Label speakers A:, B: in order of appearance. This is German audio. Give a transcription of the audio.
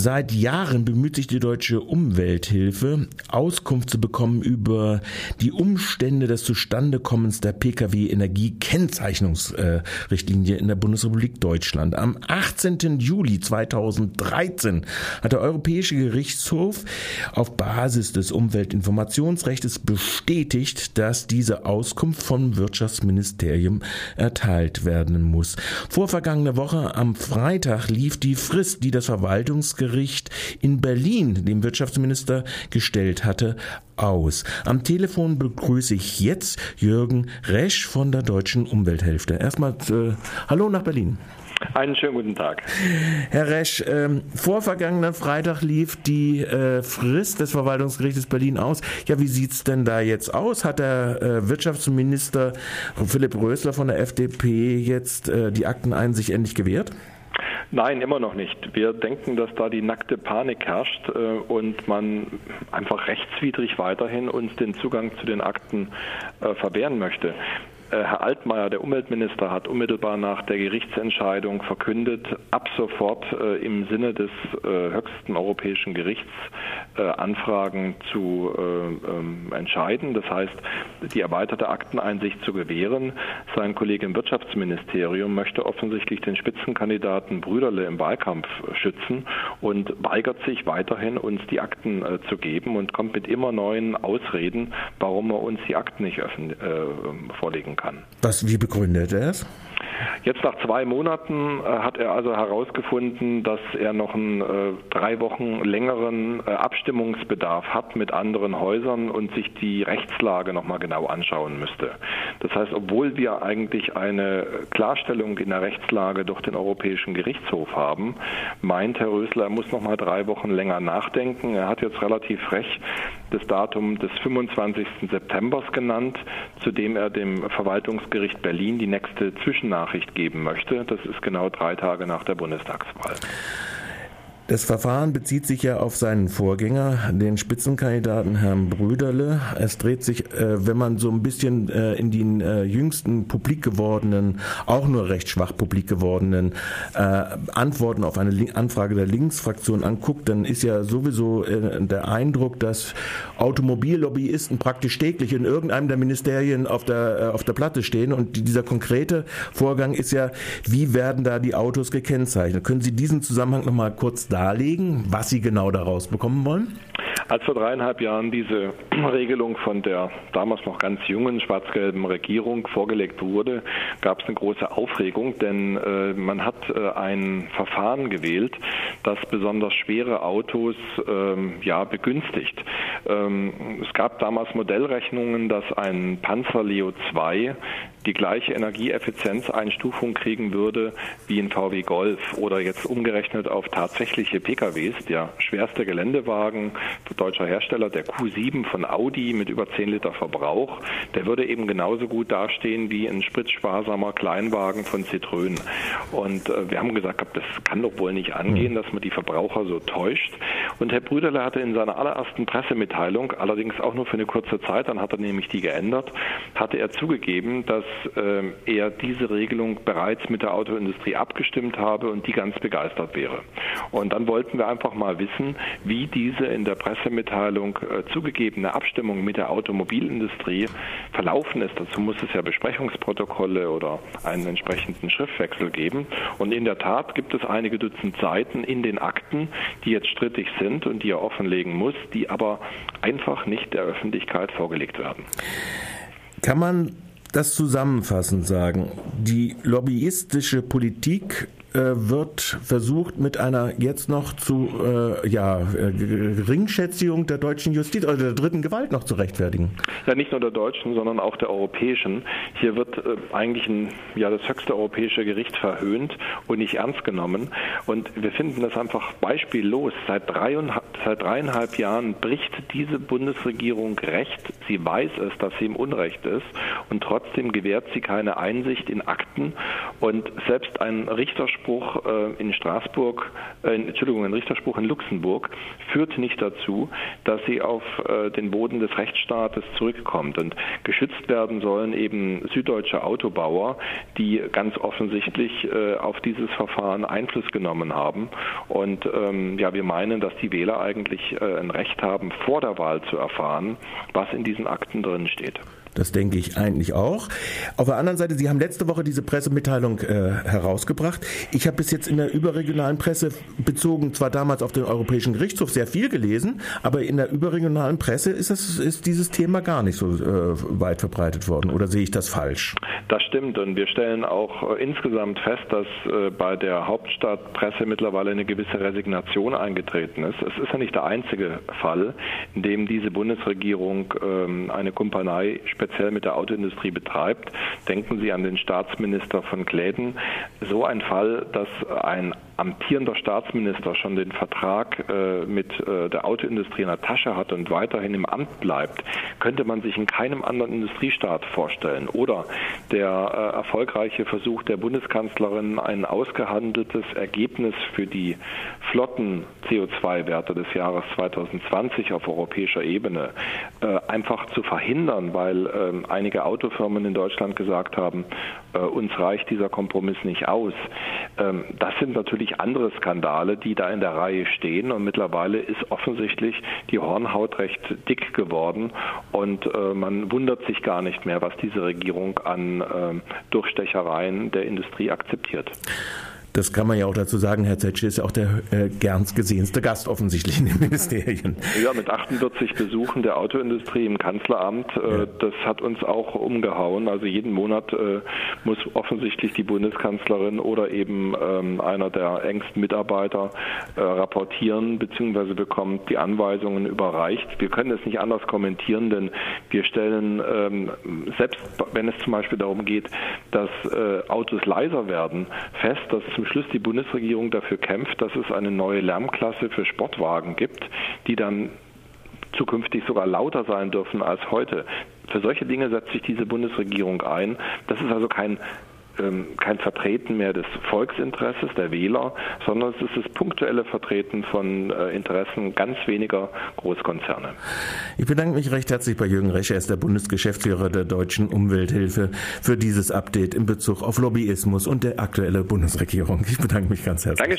A: Seit Jahren bemüht sich die deutsche Umwelthilfe, Auskunft zu bekommen über die Umstände des Zustandekommens der Pkw-Energiekennzeichnungsrichtlinie in der Bundesrepublik Deutschland. Am 18. Juli 2013 hat der Europäische Gerichtshof auf Basis des Umweltinformationsrechts bestätigt, dass diese Auskunft vom Wirtschaftsministerium erteilt werden muss. Vor vergangener Woche am Freitag lief die Frist, die das Verwaltungsgericht in Berlin dem Wirtschaftsminister gestellt hatte, aus. Am Telefon begrüße ich jetzt Jürgen Resch von der Deutschen Umwelthälfte. Erstmal äh, Hallo nach Berlin.
B: Einen schönen guten Tag.
A: Herr Resch, ähm, vor vergangenen Freitag lief die äh, Frist des Verwaltungsgerichtes Berlin aus. Ja, wie sieht's denn da jetzt aus? Hat der äh, Wirtschaftsminister Philipp Rösler von der FDP jetzt äh, die Akteneinsicht endlich gewährt?
B: Nein, immer noch nicht. Wir denken, dass da die nackte Panik herrscht äh, und man einfach rechtswidrig weiterhin uns den Zugang zu den Akten äh, verwehren möchte. Äh, Herr Altmaier, der Umweltminister, hat unmittelbar nach der Gerichtsentscheidung verkündet, ab sofort äh, im Sinne des äh, höchsten europäischen Gerichts Anfragen zu äh, ähm, entscheiden. Das heißt, die erweiterte Akteneinsicht zu gewähren. Sein Kollege im Wirtschaftsministerium möchte offensichtlich den Spitzenkandidaten Brüderle im Wahlkampf schützen und weigert sich weiterhin, uns die Akten zu geben und kommt mit immer neuen Ausreden, warum er uns die Akten nicht vorlegen kann.
A: Was, wie begründet er es?
B: Jetzt nach zwei Monaten äh, hat er also herausgefunden, dass er noch einen äh, drei Wochen längeren äh, Abstimmungsbedarf hat mit anderen Häusern und sich die Rechtslage nochmal genau anschauen müsste. Das heißt, obwohl wir eigentlich eine Klarstellung in der Rechtslage durch den Europäischen Gerichtshof haben, meint Herr Rösler, er muss nochmal drei Wochen länger nachdenken. Er hat jetzt relativ frech das Datum des 25. September genannt, zu dem er dem Verwaltungsgericht Berlin die nächste Zwischennachricht geben möchte. Das ist genau drei Tage nach der Bundestagswahl.
A: Das Verfahren bezieht sich ja auf seinen Vorgänger, den Spitzenkandidaten Herrn Brüderle. Es dreht sich, äh, wenn man so ein bisschen äh, in den äh, jüngsten publik gewordenen, auch nur recht schwach publik gewordenen Antworten auf eine Anfrage der Linksfraktion anguckt, dann ist ja sowieso der Eindruck, dass Automobillobbyisten praktisch täglich in irgendeinem der Ministerien auf der, auf der Platte stehen. Und dieser konkrete Vorgang ist ja, wie werden da die Autos gekennzeichnet? Können Sie diesen Zusammenhang nochmal kurz darstellen? Darlegen, was Sie genau daraus bekommen wollen?
B: Als vor dreieinhalb Jahren diese Regelung von der damals noch ganz jungen schwarz-gelben Regierung vorgelegt wurde, gab es eine große Aufregung, denn äh, man hat äh, ein Verfahren gewählt, das besonders schwere Autos ähm, ja begünstigt. Ähm, es gab damals Modellrechnungen, dass ein Panzer Leo 2 die gleiche Energieeffizienzeinstufung kriegen würde wie ein VW Golf oder jetzt umgerechnet auf tatsächliche PKWs, der schwerste Geländewagen, deutscher Hersteller, der Q7 von Audi mit über 10 Liter Verbrauch, der würde eben genauso gut dastehen wie ein spritsparsamer Kleinwagen von Citroën. Und äh, wir haben gesagt, das kann doch wohl nicht angehen, dass man die Verbraucher so täuscht. Und Herr Brüderle hatte in seiner allerersten Pressemitteilung, allerdings auch nur für eine kurze Zeit, dann hat er nämlich die geändert, hatte er zugegeben, dass äh, er diese Regelung bereits mit der Autoindustrie abgestimmt habe und die ganz begeistert wäre. Und dann wollten wir einfach mal wissen, wie diese in der Pressemitteilung äh, zugegebene Abstimmung mit der Automobilindustrie verlaufen ist. Dazu muss es ja Besprechungsprotokolle oder einen entsprechenden Schriftwechsel geben. Und in der Tat gibt es einige Dutzend Seiten in den Akten, die jetzt strittig sind und die er offenlegen muss, die aber einfach nicht der Öffentlichkeit vorgelegt werden.
A: Kann man das zusammenfassend sagen. Die lobbyistische Politik wird versucht mit einer jetzt noch zu äh, ja, äh, Geringschätzung der deutschen Justiz oder der dritten Gewalt noch zu rechtfertigen.
B: Ja, nicht nur der deutschen, sondern auch der europäischen. Hier wird äh, eigentlich ein, ja, das höchste europäische Gericht verhöhnt und nicht ernst genommen. Und wir finden das einfach beispiellos. Seit, dreieinhalb, seit dreieinhalb Jahren bricht diese Bundesregierung Recht. Sie weiß es, dass sie im Unrecht ist und trotzdem gewährt sie keine Einsicht in Akten. Und selbst ein Richter Richterspruch äh, in Straßburg, äh, Entschuldigung, ein Richterspruch in Luxemburg führt nicht dazu, dass sie auf äh, den Boden des Rechtsstaates zurückkommt. Und geschützt werden sollen eben süddeutsche Autobauer, die ganz offensichtlich auf dieses Verfahren Einfluss genommen haben. Und ähm, ja, wir meinen, dass die Wähler eigentlich ein Recht haben, vor der Wahl zu erfahren, was in diesen Akten drin steht.
A: Das denke ich eigentlich auch. Auf der anderen Seite, Sie haben letzte Woche diese Pressemitteilung äh, herausgebracht. Ich habe bis jetzt in der überregionalen Presse bezogen, zwar damals auf den Europäischen Gerichtshof, sehr viel gelesen, aber in der überregionalen Presse ist, das, ist dieses Thema gar nicht so äh, weit verbreitet worden. Oder sehe ich das falsch?
B: Das stimmt. Und wir stellen auch äh, insgesamt fest, dass äh, bei der Hauptstadtpresse mittlerweile eine gewisse Resignation eingetreten ist. Es ist ja nicht der einzige Fall, in dem diese Bundesregierung ähm, eine Kumpanei speziell speziell mit der Autoindustrie betreibt. Denken Sie an den Staatsminister von Kläden. So ein Fall, dass ein amtierender Staatsminister schon den Vertrag äh, mit äh, der Autoindustrie in der Tasche hat und weiterhin im Amt bleibt, könnte man sich in keinem anderen Industriestaat vorstellen. Oder der äh, erfolgreiche Versuch der Bundeskanzlerin, ein ausgehandeltes Ergebnis für die flotten CO2-Werte des Jahres 2020 auf europäischer Ebene äh, einfach zu verhindern, weil äh, einige Autofirmen in Deutschland gesagt haben, äh, uns reicht dieser Kompromiss nicht aus. Ähm, das sind natürlich andere Skandale, die da in der Reihe stehen und mittlerweile ist offensichtlich die Hornhaut recht dick geworden und äh, man wundert sich gar nicht mehr, was diese Regierung an äh, Durchstechereien der Industrie akzeptiert.
A: Das kann man ja auch dazu sagen, Herr Zetsche ist ja auch der äh, gernst gesehenste Gast offensichtlich in den Ministerien.
B: Ja, mit 48 Besuchen der Autoindustrie im Kanzleramt, äh, ja. das hat uns auch umgehauen. Also jeden Monat äh, muss offensichtlich die Bundeskanzlerin oder eben ähm, einer der engsten Mitarbeiter äh, rapportieren bzw. bekommt die Anweisungen überreicht. Wir können es nicht anders kommentieren, denn wir stellen ähm, selbst, wenn es zum Beispiel darum geht, dass äh, Autos leiser werden, fest, dass zum Schluss die Bundesregierung dafür kämpft, dass es eine neue Lärmklasse für Sportwagen gibt, die dann zukünftig sogar lauter sein dürfen als heute. Für solche Dinge setzt sich diese Bundesregierung ein. Das ist also kein ähm, kein Vertreten mehr des Volksinteresses der Wähler, sondern es ist das punktuelle Vertreten von äh, Interessen ganz weniger Großkonzerne.
A: Ich bedanke mich recht herzlich bei Jürgen Rescher, er ist der Bundesgeschäftsführer der Deutschen Umwelthilfe, für dieses Update in Bezug auf Lobbyismus und der aktuelle Bundesregierung. Ich bedanke mich ganz herzlich. Danke.